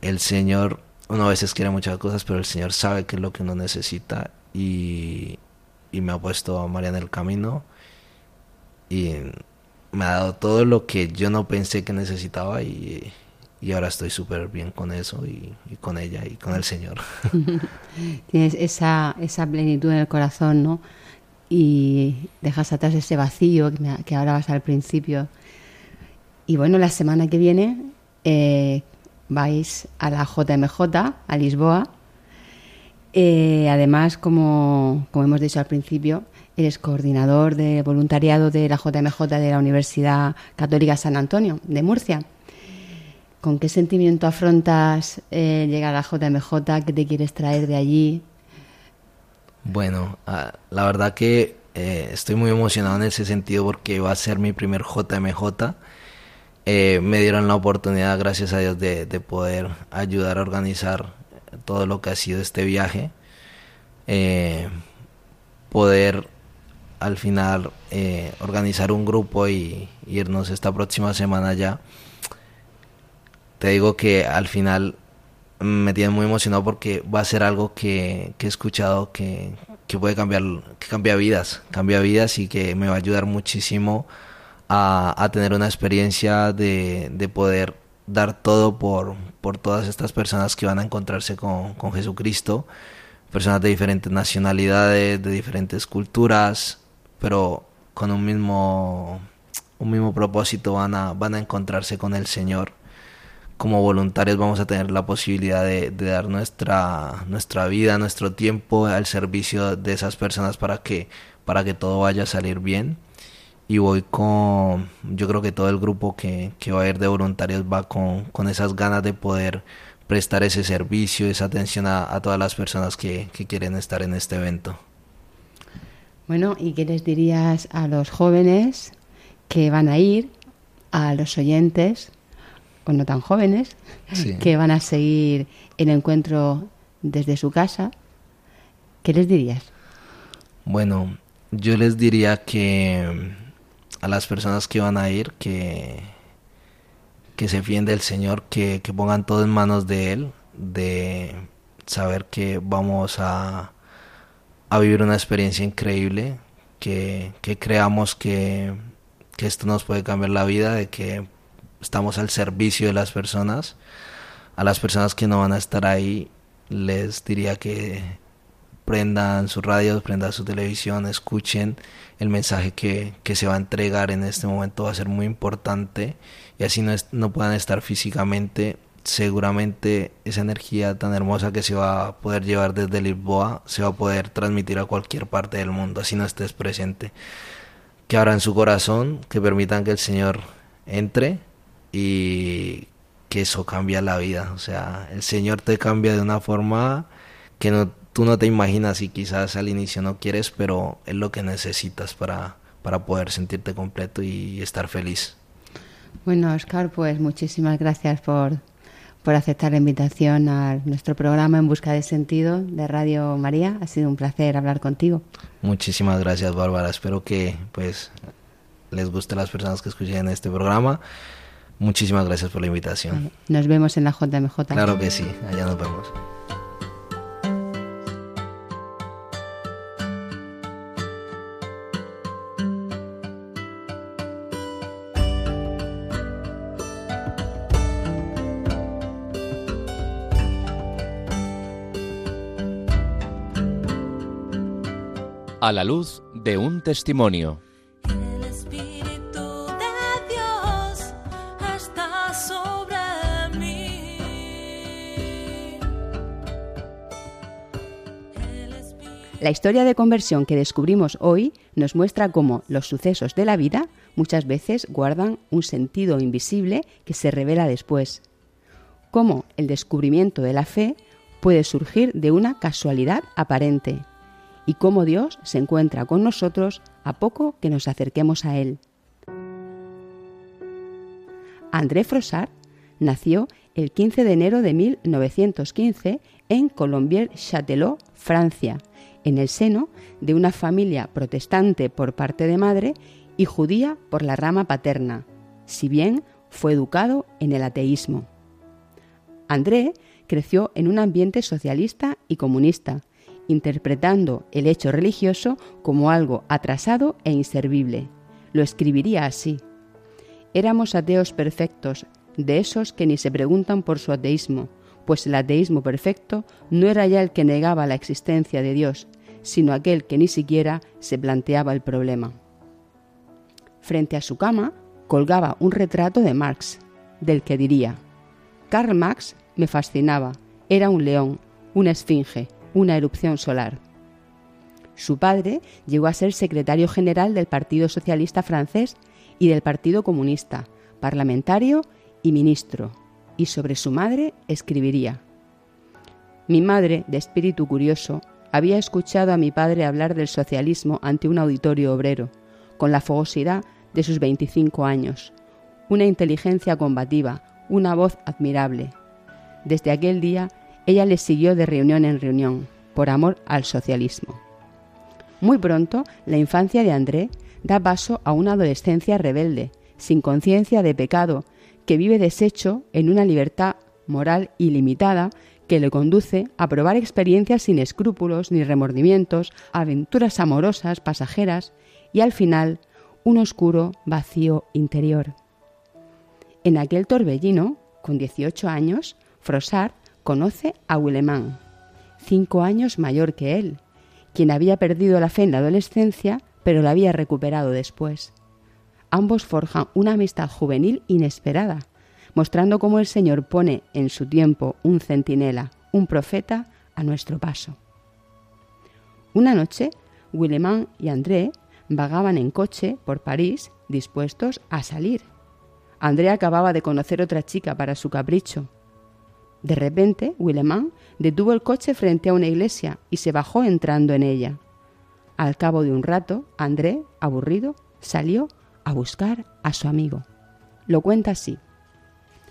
el Señor uno a veces quiere muchas cosas, pero el Señor sabe qué es lo que uno necesita y, me ha puesto a María en el camino y me ha dado todo lo que yo no pensé que necesitaba y, ahora estoy súper bien con eso y, con ella y con el Señor. Tienes esa, esa plenitud en el corazón, ¿no? Y dejas atrás ese vacío que, que ahora vas al principio. Y bueno, la semana que viene eh, vais a la JMJ, a Lisboa. Eh, además, como, hemos dicho al principio, eres coordinador de voluntariado de la JMJ de la Universidad Católica San Antonio de Murcia. ¿Con qué sentimiento afrontas eh, llegar a la JMJ? ¿Qué te quieres traer de allí? Bueno, ah, la verdad que Eh, estoy muy emocionado en ese sentido porque va a ser mi primer JMJ. Eh, me dieron la oportunidad, gracias a Dios, de, poder ayudar a organizar todo lo que ha sido este viaje. Eh, poder al final organizar un grupo y irnos esta próxima semana ya. Te digo que al final me tiene muy emocionado porque va a ser algo que, que he escuchado que, que puede cambiar, que cambia vidas, cambia vidas y que me va a ayudar muchísimo a, tener una experiencia de, de, poder dar todo por, por todas estas personas que van a encontrarse con, con Jesucristo, personas de diferentes nacionalidades, de diferentes culturas, pero con un mismo, un mismo propósito van a, van a encontrarse con el Señor como voluntarios vamos a tener la posibilidad de, dar nuestra, nuestra vida, nuestro tiempo al servicio de esas personas para que, para que todo vaya a salir bien. Y voy con, yo creo que todo el grupo que, va a ir de voluntarios va con, esas ganas de poder prestar ese servicio, esa atención a, todas las personas que, que quieren estar en este evento. Bueno, ¿y qué les dirías a los jóvenes que van a ir, a los oyentes o no tan jóvenes, que van a seguir el encuentro desde su casa, ¿qué les dirías? Bueno, yo les diría que a las personas que van a ir, que, que se fíen del Señor, que, que pongan todo en manos de Él, de saber que vamos a, a vivir una experiencia increíble, que, que creamos que, que esto nos puede cambiar la vida, de que estamos al servicio de las personas. A las personas que no van a estar ahí, les diría que prendan sus radios, prendan su televisión, escuchen el mensaje que, se va a entregar en este momento va a ser muy importante y así no, no puedan estar físicamente seguramente esa energía tan hermosa que se va a poder llevar desde Lisboa se va a poder transmitir a cualquier parte del mundo, así no estés presente. Que abran su corazón, que permitan que el Señor entre y que eso cambia la vida. O sea, el Señor te cambia de una forma que no, tú no te imaginas y quizás al inicio no quieres, pero es lo que necesitas para, para poder sentirte completo y estar feliz. Bueno, Oscar, pues muchísimas gracias por, por aceptar la invitación a nuestro programa En Busca de Sentido de Radio María. Ha sido un placer hablar contigo. Muchísimas gracias, Bárbara. Espero que pues les guste a las personas que escuchen este programa Muchísimas gracias por la invitación. Nos vemos en la JMJ. Claro que sí, allá nos vemos. A la luz de un testimonio. La historia de conversión que descubrimos hoy nos muestra cómo los sucesos de la vida muchas veces guardan un sentido invisible que se revela después. Cómo el descubrimiento de la fe puede surgir de una casualidad aparente y cómo Dios se encuentra con nosotros a poco que nos acerquemos a Él. André Frossard nació el 15 de enero de 1915 en Colombier-Châtelot, Francia, en el seno de una familia protestante por parte de madre y judía por la rama paterna, si bien fue educado en el ateísmo. André creció en un ambiente socialista y comunista, interpretando el hecho religioso como algo atrasado e inservible. Lo escribiría así. Éramos ateos perfectos, de esos que ni se preguntan por su ateísmo, pues el ateísmo perfecto no era ya el que negaba la existencia de Dios, sino aquel que ni siquiera se planteaba el problema. Frente a su cama colgaba un retrato de Marx, del que diría, Karl Marx me fascinaba, era un león, una esfinge, una erupción solar. Su padre llegó a ser secretario general del Partido Socialista francés y del Partido Comunista, parlamentario y ministro, y sobre su madre escribiría, Mi madre, de espíritu curioso, había escuchado a mi padre hablar del socialismo ante un auditorio obrero, con la fogosidad de sus 25 años, una inteligencia combativa, una voz admirable. Desde aquel día, ella le siguió de reunión en reunión, por amor al socialismo. Muy pronto, la infancia de André da paso a una adolescencia rebelde, sin conciencia de pecado, que vive deshecho en una libertad moral ilimitada que le conduce a probar experiencias sin escrúpulos ni remordimientos, aventuras amorosas, pasajeras y al final un oscuro vacío interior. En aquel torbellino, con 18 años, Frossard conoce a Willemán, cinco años mayor que él, quien había perdido la fe en la adolescencia, pero la había recuperado después. Ambos forjan una amistad juvenil inesperada, mostrando cómo el Señor pone en su tiempo un centinela, un profeta, a nuestro paso. Una noche, Willemán y André vagaban en coche por París dispuestos a salir. André acababa de conocer otra chica para su capricho. De repente, Willemán detuvo el coche frente a una iglesia y se bajó entrando en ella. Al cabo de un rato, André, aburrido, salió a buscar a su amigo. Lo cuenta así.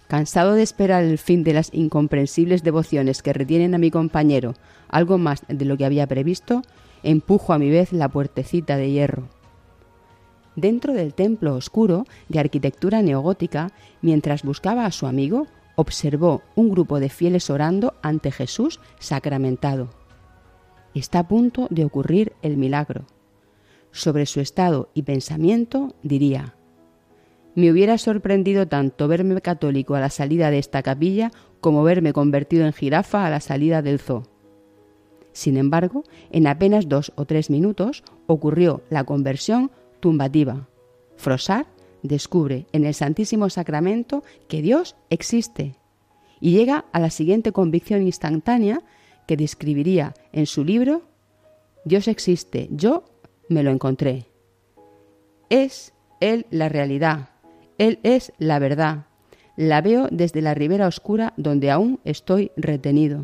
Cansado de esperar el fin de las incomprensibles devociones que retienen a mi compañero algo más de lo que había previsto, empujo a mi vez la puertecita de hierro. Dentro del templo oscuro de arquitectura neogótica, mientras buscaba a su amigo, observó un grupo de fieles orando ante Jesús sacramentado. Está a punto de ocurrir el milagro. Sobre su estado y pensamiento diría, me hubiera sorprendido tanto verme católico a la salida de esta capilla como verme convertido en jirafa a la salida del zoo. Sin embargo, en apenas dos o tres minutos ocurrió la conversión tumbativa. Frossard descubre en el Santísimo Sacramento que Dios existe y llega a la siguiente convicción instantánea que describiría en su libro Dios existe, yo me lo encontré. Es Él la realidad, Él es la verdad. La veo desde la ribera oscura donde aún estoy retenido.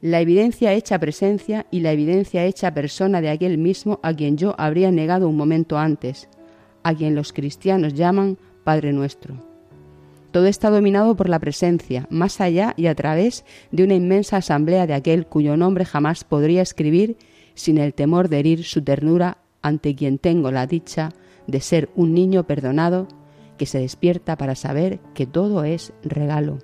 La evidencia hecha presencia y la evidencia hecha persona de aquel mismo a quien yo habría negado un momento antes, a quien los cristianos llaman Padre nuestro. Todo está dominado por la presencia, más allá y a través de una inmensa asamblea de aquel cuyo nombre jamás podría escribir sin el temor de herir su ternura ante quien tengo la dicha de ser un niño perdonado que se despierta para saber que todo es regalo.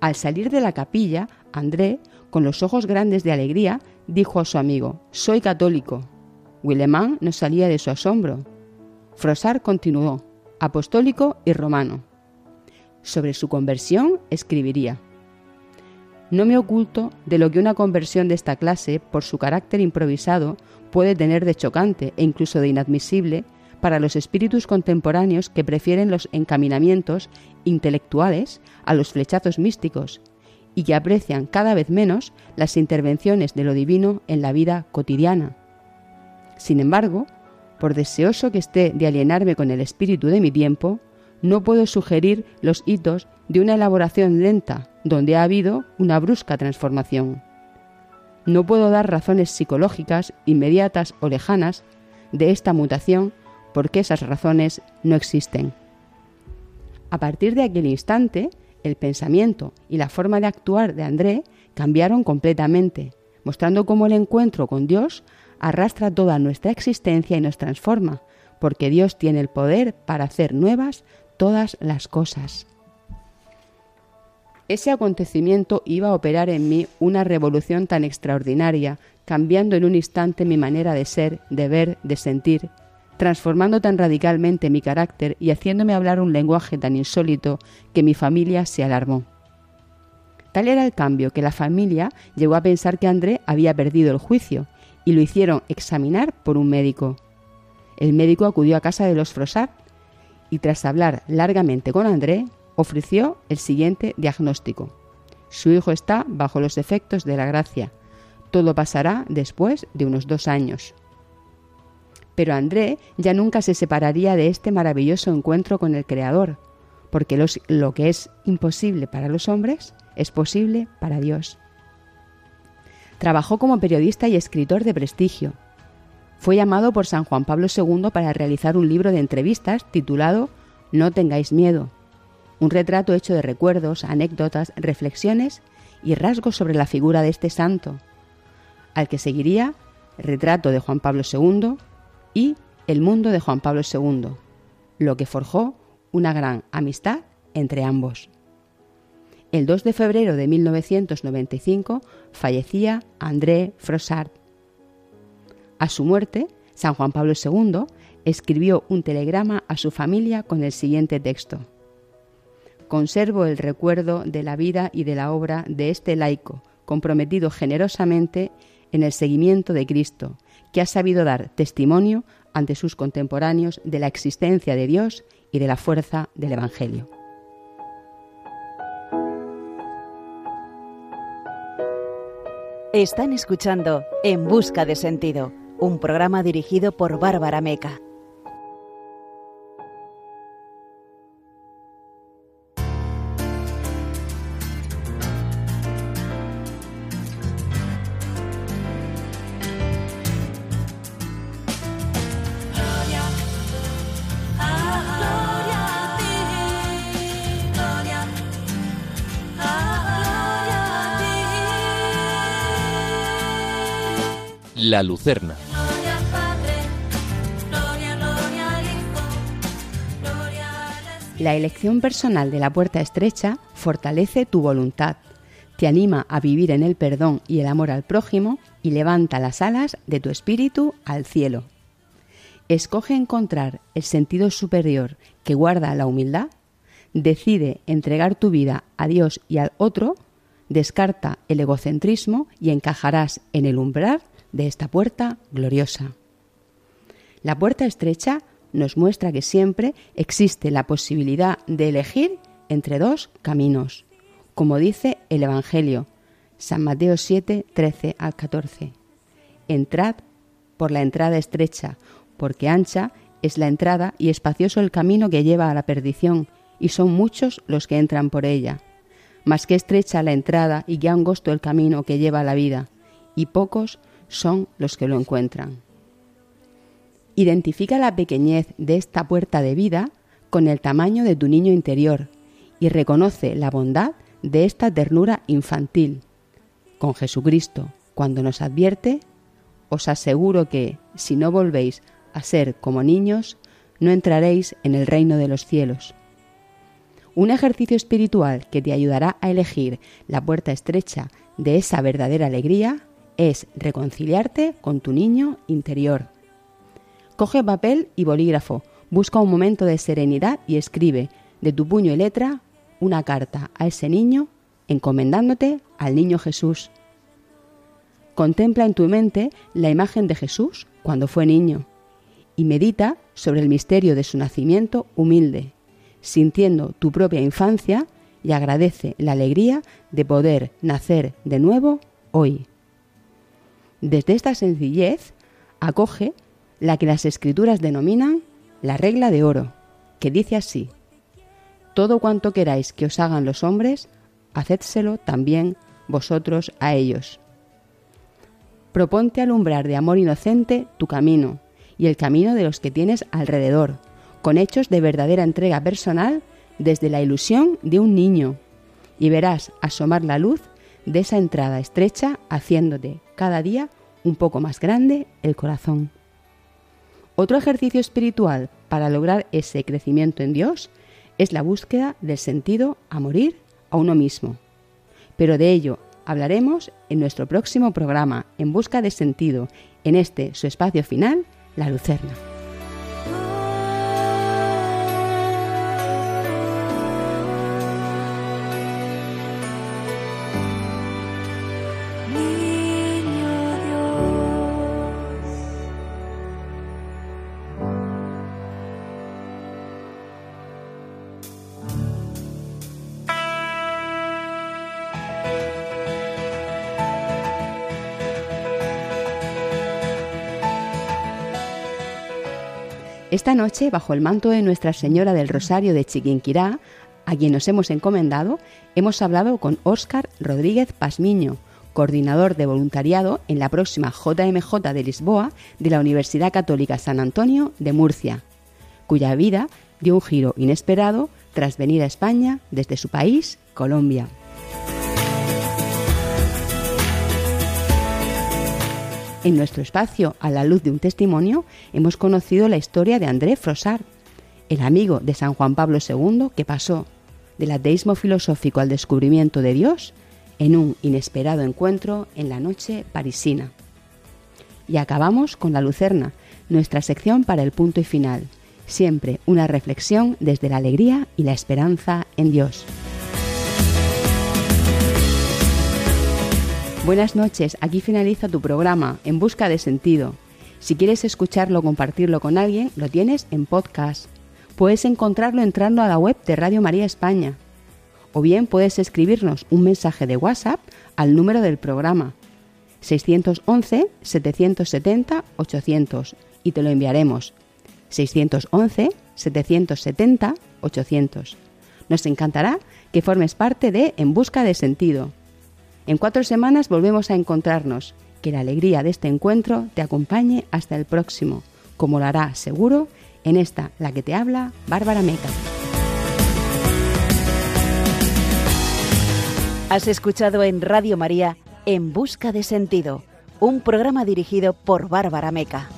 Al salir de la capilla, André, con los ojos grandes de alegría, dijo a su amigo, Soy católico. Willemán no salía de su asombro. Frossard continuó, apostólico y romano. Sobre su conversión escribiría, no me oculto de lo que una conversión de esta clase, por su carácter improvisado, puede tener de chocante e incluso de inadmisible para los espíritus contemporáneos que prefieren los encaminamientos intelectuales a los flechazos místicos y que aprecian cada vez menos las intervenciones de lo divino en la vida cotidiana. Sin embargo, por deseoso que esté de alienarme con el espíritu de mi tiempo, no puedo sugerir los hitos de una elaboración lenta donde ha habido una brusca transformación. No puedo dar razones psicológicas inmediatas o lejanas de esta mutación porque esas razones no existen. A partir de aquel instante, el pensamiento y la forma de actuar de André cambiaron completamente, mostrando cómo el encuentro con Dios arrastra toda nuestra existencia y nos transforma, porque Dios tiene el poder para hacer nuevas todas las cosas. Ese acontecimiento iba a operar en mí una revolución tan extraordinaria, cambiando en un instante mi manera de ser, de ver, de sentir, transformando tan radicalmente mi carácter y haciéndome hablar un lenguaje tan insólito que mi familia se alarmó. Tal era el cambio que la familia llegó a pensar que André había perdido el juicio y lo hicieron examinar por un médico. El médico acudió a casa de los Frossard y tras hablar largamente con André, ofreció el siguiente diagnóstico. Su hijo está bajo los efectos de la gracia. Todo pasará después de unos dos años. Pero André ya nunca se separaría de este maravilloso encuentro con el Creador, porque lo que es imposible para los hombres es posible para Dios. Trabajó como periodista y escritor de prestigio. Fue llamado por San Juan Pablo II para realizar un libro de entrevistas titulado No tengáis miedo, un retrato hecho de recuerdos, anécdotas, reflexiones y rasgos sobre la figura de este santo, al que seguiría Retrato de Juan Pablo II y El mundo de Juan Pablo II, lo que forjó una gran amistad entre ambos. El 2 de febrero de 1995 fallecía André Frossard. A su muerte, San Juan Pablo II escribió un telegrama a su familia con el siguiente texto. Conservo el recuerdo de la vida y de la obra de este laico, comprometido generosamente en el seguimiento de Cristo, que ha sabido dar testimonio ante sus contemporáneos de la existencia de Dios y de la fuerza del Evangelio. Están escuchando En Busca de Sentido, un programa dirigido por Bárbara Meca. La Lucerna. La elección personal de la puerta estrecha fortalece tu voluntad, te anima a vivir en el perdón y el amor al prójimo y levanta las alas de tu espíritu al cielo. Escoge encontrar el sentido superior que guarda la humildad, decide entregar tu vida a Dios y al otro, descarta el egocentrismo y encajarás en el umbral de esta puerta gloriosa. La puerta estrecha nos muestra que siempre existe la posibilidad de elegir entre dos caminos, como dice el Evangelio, San Mateo 7, 13 al 14. Entrad por la entrada estrecha, porque ancha es la entrada y espacioso el camino que lleva a la perdición, y son muchos los que entran por ella. Mas que estrecha la entrada y que angosto el camino que lleva a la vida, y pocos son los que lo encuentran. Identifica la pequeñez de esta puerta de vida con el tamaño de tu niño interior y reconoce la bondad de esta ternura infantil. Con Jesucristo, cuando nos advierte, os aseguro que, si no volvéis a ser como niños, no entraréis en el reino de los cielos. Un ejercicio espiritual que te ayudará a elegir la puerta estrecha de esa verdadera alegría es reconciliarte con tu niño interior. Coge papel y bolígrafo, busca un momento de serenidad y escribe de tu puño y letra una carta a ese niño encomendándote al niño Jesús. Contempla en tu mente la imagen de Jesús cuando fue niño y medita sobre el misterio de su nacimiento humilde, sintiendo tu propia infancia y agradece la alegría de poder nacer de nuevo hoy. Desde esta sencillez acoge la que las escrituras denominan la regla de oro, que dice así, Todo cuanto queráis que os hagan los hombres, hacedselo también vosotros a ellos. Proponte alumbrar de amor inocente tu camino y el camino de los que tienes alrededor, con hechos de verdadera entrega personal desde la ilusión de un niño, y verás asomar la luz de esa entrada estrecha haciéndote cada día un poco más grande el corazón. Otro ejercicio espiritual para lograr ese crecimiento en Dios es la búsqueda del sentido a morir a uno mismo. Pero de ello hablaremos en nuestro próximo programa En Busca de Sentido, en este su espacio final, La Lucerna. Esta noche, bajo el manto de Nuestra Señora del Rosario de Chiquinquirá, a quien nos hemos encomendado, hemos hablado con Óscar Rodríguez Pasmiño, coordinador de voluntariado en la próxima JMJ de Lisboa de la Universidad Católica San Antonio de Murcia, cuya vida dio un giro inesperado tras venir a España desde su país, Colombia. En nuestro espacio, a la luz de un testimonio, hemos conocido la historia de André Frossard, el amigo de San Juan Pablo II que pasó del ateísmo filosófico al descubrimiento de Dios en un inesperado encuentro en la noche parisina. Y acabamos con la Lucerna, nuestra sección para el punto y final, siempre una reflexión desde la alegría y la esperanza en Dios. Buenas noches, aquí finaliza tu programa, En Busca de Sentido. Si quieres escucharlo o compartirlo con alguien, lo tienes en podcast. Puedes encontrarlo entrando a la web de Radio María España. O bien puedes escribirnos un mensaje de WhatsApp al número del programa 611 770 800 y te lo enviaremos. 611 770 800. Nos encantará que formes parte de En Busca de Sentido en cuatro semanas volvemos a encontrarnos. Que la alegría de este encuentro te acompañe hasta el próximo, como lo hará seguro en esta, la que te habla, Bárbara Meca. Has escuchado en Radio María En Busca de Sentido, un programa dirigido por Bárbara Meca.